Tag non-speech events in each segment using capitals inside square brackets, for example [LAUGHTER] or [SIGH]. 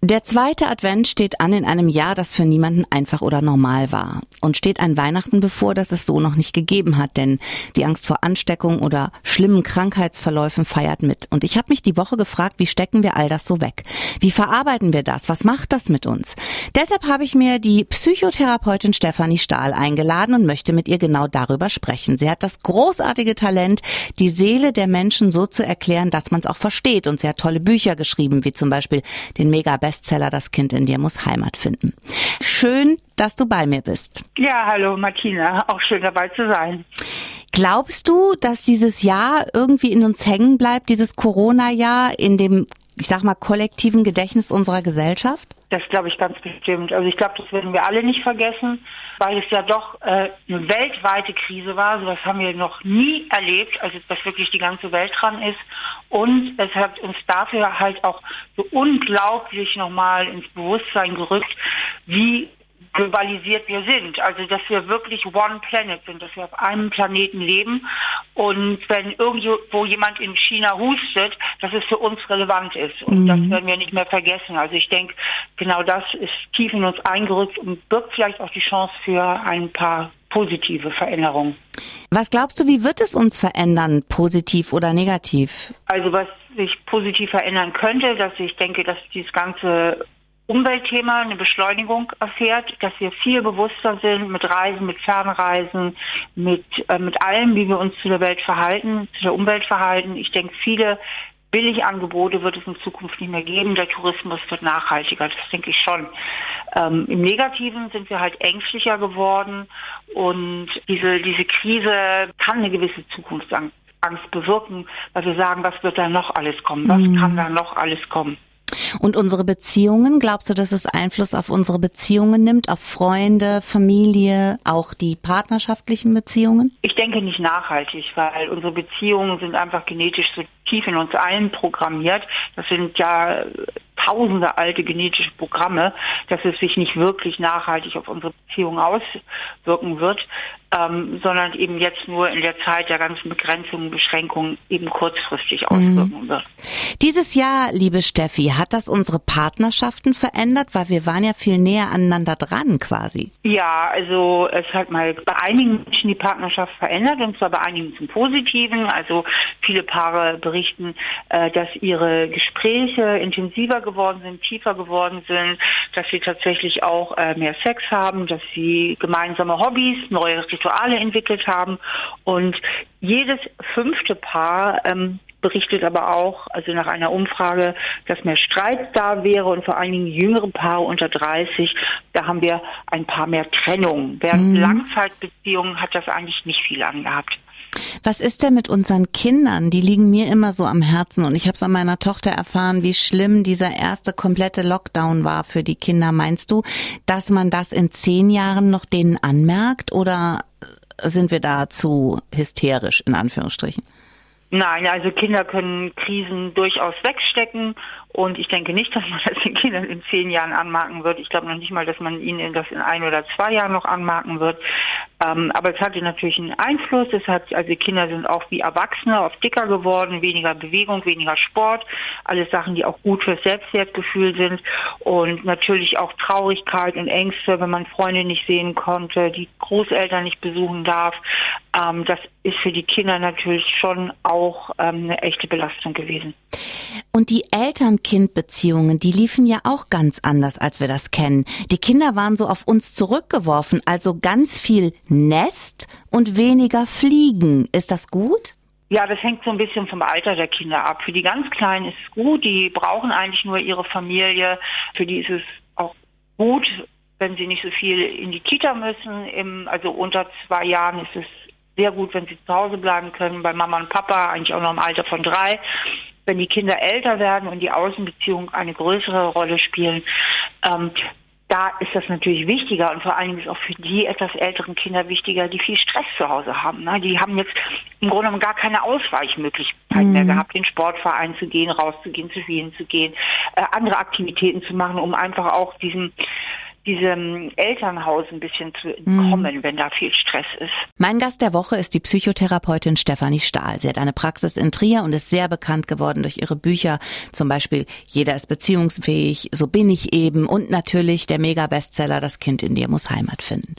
Der zweite Advent steht an in einem Jahr, das für niemanden einfach oder normal war. Und steht ein Weihnachten bevor, das es so noch nicht gegeben hat, denn die Angst vor Ansteckung oder schlimmen Krankheitsverläufen feiert mit. Und ich habe mich die Woche gefragt, wie stecken wir all das so weg? Wie verarbeiten wir das? Was macht das mit uns? Deshalb habe ich mir die Psychotherapeutin Stefanie Stahl eingeladen und möchte mit ihr genau darüber sprechen. Sie hat das großartige Talent, die Seele der Menschen so zu erklären, dass man es auch versteht. Und sie hat tolle Bücher geschrieben, wie zum Beispiel den Mega Bestseller Das Kind in dir muss Heimat finden. Schön, dass du bei mir bist. Ja, hallo Martina, auch schön dabei zu sein. Glaubst du, dass dieses Jahr irgendwie in uns hängen bleibt, dieses Corona-Jahr in dem, ich sag mal, kollektiven Gedächtnis unserer Gesellschaft? Das glaube ich ganz bestimmt. Also ich glaube, das werden wir alle nicht vergessen, weil es ja doch äh, eine weltweite Krise war. So was haben wir noch nie erlebt, also dass wirklich die ganze Welt dran ist. Und es hat uns dafür halt auch so unglaublich nochmal ins Bewusstsein gerückt, wie globalisiert wir sind. Also dass wir wirklich One Planet sind, dass wir auf einem Planeten leben. Und wenn irgendwo jemand in China hustet, dass es für uns relevant ist. Und mhm. das werden wir nicht mehr vergessen. Also ich denke, genau das ist tief in uns eingerückt und birgt vielleicht auch die Chance für ein paar positive Veränderungen. Was glaubst du, wie wird es uns verändern, positiv oder negativ? Also was sich positiv verändern könnte, dass ich denke, dass dieses ganze Umweltthema eine Beschleunigung erfährt, dass wir viel bewusster sind mit Reisen, mit Fernreisen, mit, äh, mit allem, wie wir uns zu der Welt verhalten, zu der Umwelt verhalten. Ich denke, viele Billigangebote wird es in Zukunft nicht mehr geben. Der Tourismus wird nachhaltiger, das denke ich schon. Ähm, Im Negativen sind wir halt ängstlicher geworden und diese, diese Krise kann eine gewisse Zukunftsangst bewirken, weil wir sagen, was wird da noch alles kommen? Was mhm. kann da noch alles kommen? Und unsere Beziehungen, glaubst du, dass es Einfluss auf unsere Beziehungen nimmt, auf Freunde, Familie, auch die partnerschaftlichen Beziehungen? Ich denke nicht nachhaltig, weil unsere Beziehungen sind einfach genetisch so tief in uns allen programmiert. Das sind ja tausende alte genetische Programme, dass es sich nicht wirklich nachhaltig auf unsere Beziehung auswirken wird, ähm, sondern eben jetzt nur in der Zeit der ganzen Begrenzungen, Beschränkungen eben kurzfristig mhm. auswirken mhm. wird. Dieses Jahr, liebe Steffi, hat das unsere Partnerschaften verändert, weil wir waren ja viel näher aneinander dran quasi. Ja, also es hat mal bei einigen Menschen die Partnerschaft verändert und zwar bei einigen zum Positiven. Also viele Paare berichten, äh, dass ihre Gespräche intensiver geworden sind, tiefer geworden sind, dass sie tatsächlich auch äh, mehr Sex haben, dass sie gemeinsame Hobbys, neue Rituale entwickelt haben und jedes fünfte Paar ähm, berichtet aber auch, also nach einer Umfrage, dass mehr Streit da wäre und vor allen Dingen jüngere Paare unter 30, da haben wir ein paar mehr Trennungen. Während mhm. Langzeitbeziehungen hat das eigentlich nicht viel angehabt. Was ist denn mit unseren Kindern? Die liegen mir immer so am Herzen und ich habe es an meiner Tochter erfahren, wie schlimm dieser erste komplette Lockdown war für die Kinder. Meinst du, dass man das in zehn Jahren noch denen anmerkt oder sind wir da zu hysterisch in Anführungsstrichen? Nein, also Kinder können Krisen durchaus wegstecken und ich denke nicht, dass man [LAUGHS] das den Kindern in zehn Jahren anmarken wird. Ich glaube noch nicht mal, dass man ihnen das in ein oder zwei Jahren noch anmarken wird. Ähm, aber es hatte natürlich einen Einfluss. Es hat, also Kinder sind auch wie Erwachsene oft dicker geworden, weniger Bewegung, weniger Sport. Alles Sachen, die auch gut fürs Selbstwertgefühl sind. Und natürlich auch Traurigkeit und Ängste, wenn man Freunde nicht sehen konnte, die Großeltern nicht besuchen darf. Ähm, das ist für die Kinder natürlich schon auch ähm, eine echte Belastung gewesen. Und die Eltern-Kind-Beziehungen, die liefen ja auch ganz anders, als wir das kennen. Die Kinder waren so auf uns zurückgeworfen, also ganz viel Nest und weniger Fliegen. Ist das gut? Ja, das hängt so ein bisschen vom Alter der Kinder ab. Für die ganz Kleinen ist es gut, die brauchen eigentlich nur ihre Familie. Für die ist es auch gut, wenn sie nicht so viel in die Kita müssen. Im, also unter zwei Jahren ist es sehr gut, wenn sie zu Hause bleiben können, bei Mama und Papa, eigentlich auch noch im Alter von drei wenn die Kinder älter werden und die Außenbeziehungen eine größere Rolle spielen, ähm, da ist das natürlich wichtiger und vor allen Dingen ist auch für die etwas älteren Kinder wichtiger, die viel Stress zu Hause haben. Ne? Die haben jetzt im Grunde genommen gar keine Ausweichmöglichkeit mhm. mehr gehabt, in den Sportverein zu gehen, rauszugehen, zu spielen zu gehen, äh, andere Aktivitäten zu machen, um einfach auch diesen diesem Elternhaus ein bisschen zu entkommen, mhm. wenn da viel Stress ist. Mein Gast der Woche ist die Psychotherapeutin Stefanie Stahl. Sie hat eine Praxis in Trier und ist sehr bekannt geworden durch ihre Bücher, zum Beispiel Jeder ist beziehungsfähig, So bin ich eben und natürlich der Mega-Bestseller Das Kind in dir muss Heimat finden.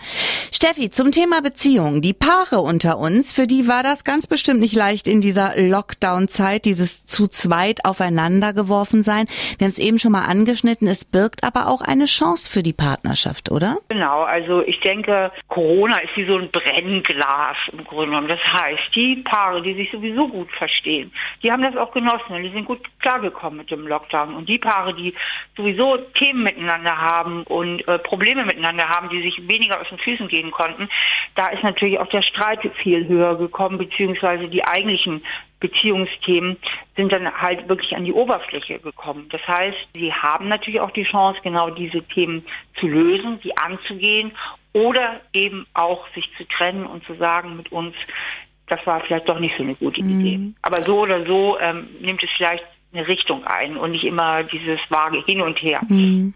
Steffi, zum Thema Beziehung. Die Paare unter uns, für die war das ganz bestimmt nicht leicht in dieser Lockdown-Zeit, dieses zu zweit aufeinander geworfen sein. Wir haben es eben schon mal angeschnitten. Es birgt aber auch eine Chance für die Partnerschaft, oder? Genau. Also ich denke, Corona ist wie so ein Brennglas im Grunde genommen. Das heißt, die Paare, die sich sowieso gut verstehen, die haben das auch genossen und die sind gut klargekommen mit dem Lockdown. Und die Paare, die sowieso Themen miteinander haben und äh, Probleme miteinander haben, die sich weniger aus den Füßen gehen konnten, da ist natürlich auch der Streit viel höher gekommen, beziehungsweise die eigentlichen Beziehungsthemen sind dann halt wirklich an die Oberfläche gekommen. Das heißt, sie haben natürlich auch die Chance, genau diese Themen zu lösen, sie anzugehen oder eben auch sich zu trennen und zu sagen mit uns, das war vielleicht doch nicht so eine gute mhm. Idee. Aber so oder so ähm, nimmt es vielleicht eine Richtung ein und nicht immer dieses vage hin und her. Mhm.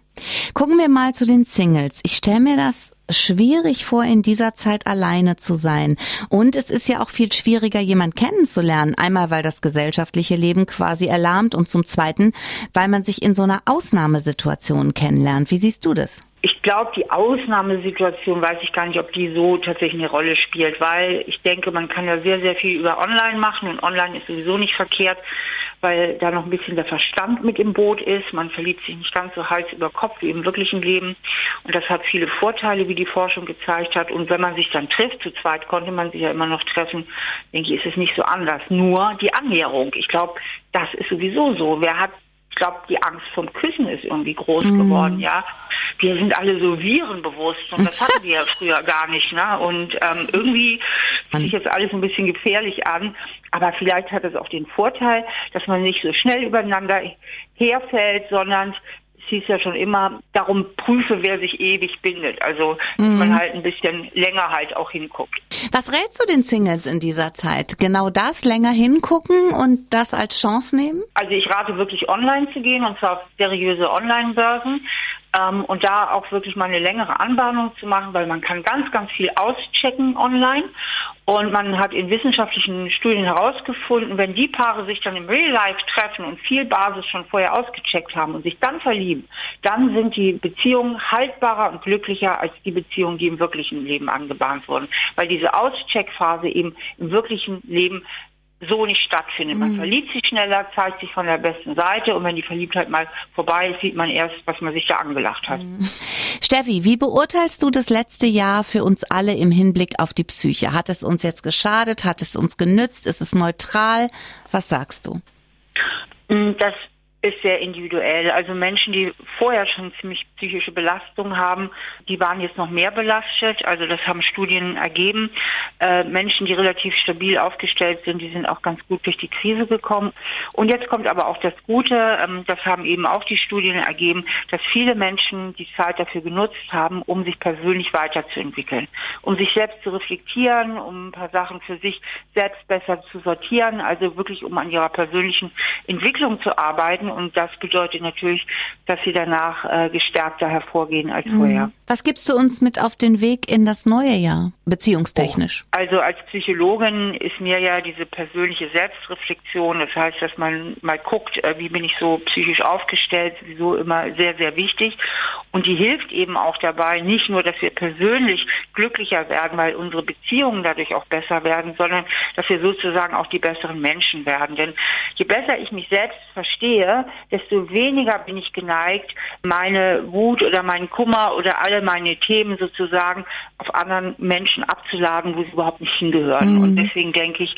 Gucken wir mal zu den Singles. Ich stelle mir das schwierig vor, in dieser Zeit alleine zu sein. Und es ist ja auch viel schwieriger, jemand kennenzulernen. Einmal, weil das gesellschaftliche Leben quasi erlahmt und zum Zweiten, weil man sich in so einer Ausnahmesituation kennenlernt. Wie siehst du das? Ich glaube, die Ausnahmesituation weiß ich gar nicht, ob die so tatsächlich eine Rolle spielt, weil ich denke, man kann ja sehr, sehr viel über Online machen und Online ist sowieso nicht verkehrt weil da noch ein bisschen der Verstand mit im Boot ist. Man verliebt sich nicht ganz so Hals über Kopf wie im wirklichen Leben. Und das hat viele Vorteile, wie die Forschung gezeigt hat. Und wenn man sich dann trifft, zu zweit konnte man sich ja immer noch treffen, denke ich, ist es nicht so anders. Nur die Annäherung. Ich glaube, das ist sowieso so. Wer hat ich glaube, die Angst vom Küssen ist irgendwie groß mm. geworden, ja. Wir sind alle so virenbewusst und das hatten [LAUGHS] wir ja früher gar nicht, ne? Und ähm, irgendwie fühlt sich jetzt alles ein bisschen gefährlich an, aber vielleicht hat es auch den Vorteil, dass man nicht so schnell übereinander herfällt, sondern es hieß ja schon immer, darum prüfe, wer sich ewig bindet. Also, dass mhm. man halt ein bisschen länger halt auch hinguckt. Was rätst du den Singles in dieser Zeit? Genau das, länger hingucken und das als Chance nehmen? Also ich rate wirklich online zu gehen und zwar auf seriöse Online-Börsen ähm, und da auch wirklich mal eine längere Anbahnung zu machen, weil man kann ganz, ganz viel auschecken online und man hat in wissenschaftlichen Studien herausgefunden, wenn die Paare sich dann im Real Life treffen und viel Basis schon vorher ausgecheckt haben und sich dann verlieben, dann sind die Beziehungen haltbarer und glücklicher als die Beziehungen, die im wirklichen Leben angebahnt wurden. Weil diese Auscheckphase eben im wirklichen Leben so nicht stattfindet. Man mhm. verliebt sich schneller, zeigt sich von der besten Seite und wenn die Verliebtheit mal vorbei ist, sieht man erst, was man sich da angelacht hat. Mhm. Steffi, wie beurteilst du das letzte Jahr für uns alle im Hinblick auf die Psyche? Hat es uns jetzt geschadet? Hat es uns genützt? Ist es neutral? Was sagst du? Mm, das ist sehr individuell. Also Menschen, die vorher schon ziemlich psychische Belastung haben, die waren jetzt noch mehr belastet. Also das haben Studien ergeben. Äh, Menschen, die relativ stabil aufgestellt sind, die sind auch ganz gut durch die Krise gekommen. Und jetzt kommt aber auch das Gute, ähm, das haben eben auch die Studien ergeben, dass viele Menschen die Zeit dafür genutzt haben, um sich persönlich weiterzuentwickeln, um sich selbst zu reflektieren, um ein paar Sachen für sich selbst besser zu sortieren, also wirklich um an ihrer persönlichen Entwicklung zu arbeiten und das bedeutet natürlich, dass sie danach äh, gestärkter hervorgehen als mhm. vorher. Was gibst du uns mit auf den Weg in das neue Jahr, beziehungstechnisch? Oh. Also als Psychologin ist mir ja diese persönliche Selbstreflexion, das heißt, dass man mal guckt, äh, wie bin ich so psychisch aufgestellt, sowieso immer sehr, sehr wichtig. Und die hilft eben auch dabei, nicht nur, dass wir persönlich glücklicher werden, weil unsere Beziehungen dadurch auch besser werden, sondern dass wir sozusagen auch die besseren Menschen werden. Denn je besser ich mich selbst verstehe, desto weniger bin ich geneigt, meine Wut oder meinen Kummer oder alle meine Themen sozusagen auf anderen Menschen abzuladen, wo sie überhaupt nicht hingehören. Mhm. Und deswegen denke ich,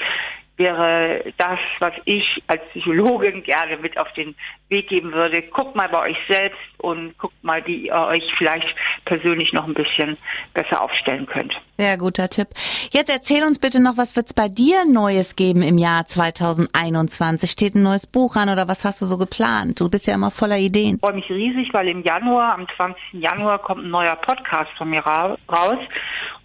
wäre das, was ich als Psychologin gerne mit auf den Weg geben würde. Guckt mal bei euch selbst und guckt mal, wie ihr euch vielleicht persönlich noch ein bisschen besser aufstellen könnt. Sehr guter Tipp. Jetzt erzähl uns bitte noch, was wird es bei dir Neues geben im Jahr 2021? Steht ein neues Buch an oder was hast du so geplant? Du bist ja immer voller Ideen. Ich freue mich riesig, weil im Januar, am 20. Januar kommt ein neuer Podcast von mir raus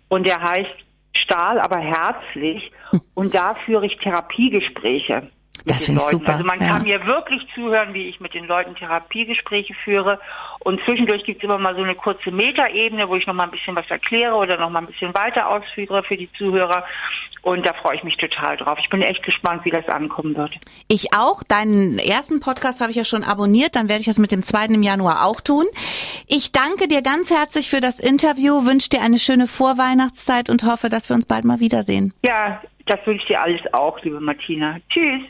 und der heißt Stahl, aber herzlich. Und da führe ich Therapiegespräche. Das finde ich super. Also man ja. kann mir wirklich zuhören, wie ich mit den Leuten Therapiegespräche führe. Und zwischendurch gibt es immer mal so eine kurze Metaebene, wo ich noch mal ein bisschen was erkläre oder noch mal ein bisschen weiter ausführe für die Zuhörer. Und da freue ich mich total drauf. Ich bin echt gespannt, wie das ankommen wird. Ich auch. Deinen ersten Podcast habe ich ja schon abonniert. Dann werde ich das mit dem zweiten im Januar auch tun. Ich danke dir ganz herzlich für das Interview, wünsche dir eine schöne Vorweihnachtszeit und hoffe, dass wir uns bald mal wiedersehen. Ja, das wünsche ich dir alles auch, liebe Martina. Tschüss.